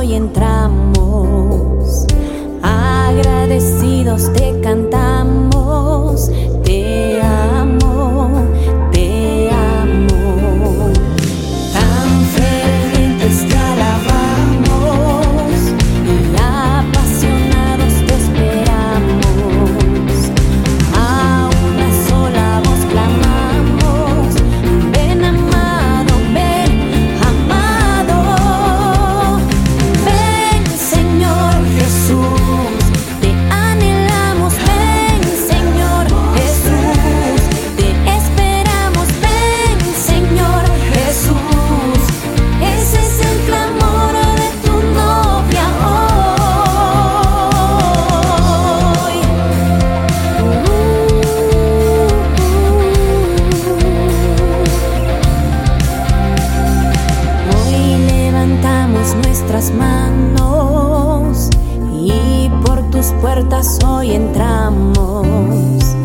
estoy entrando. nuestras manos y por tus puertas hoy entramos.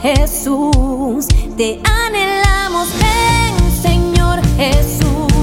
Jesús. Te anhelamos, ven, Señor Jesús.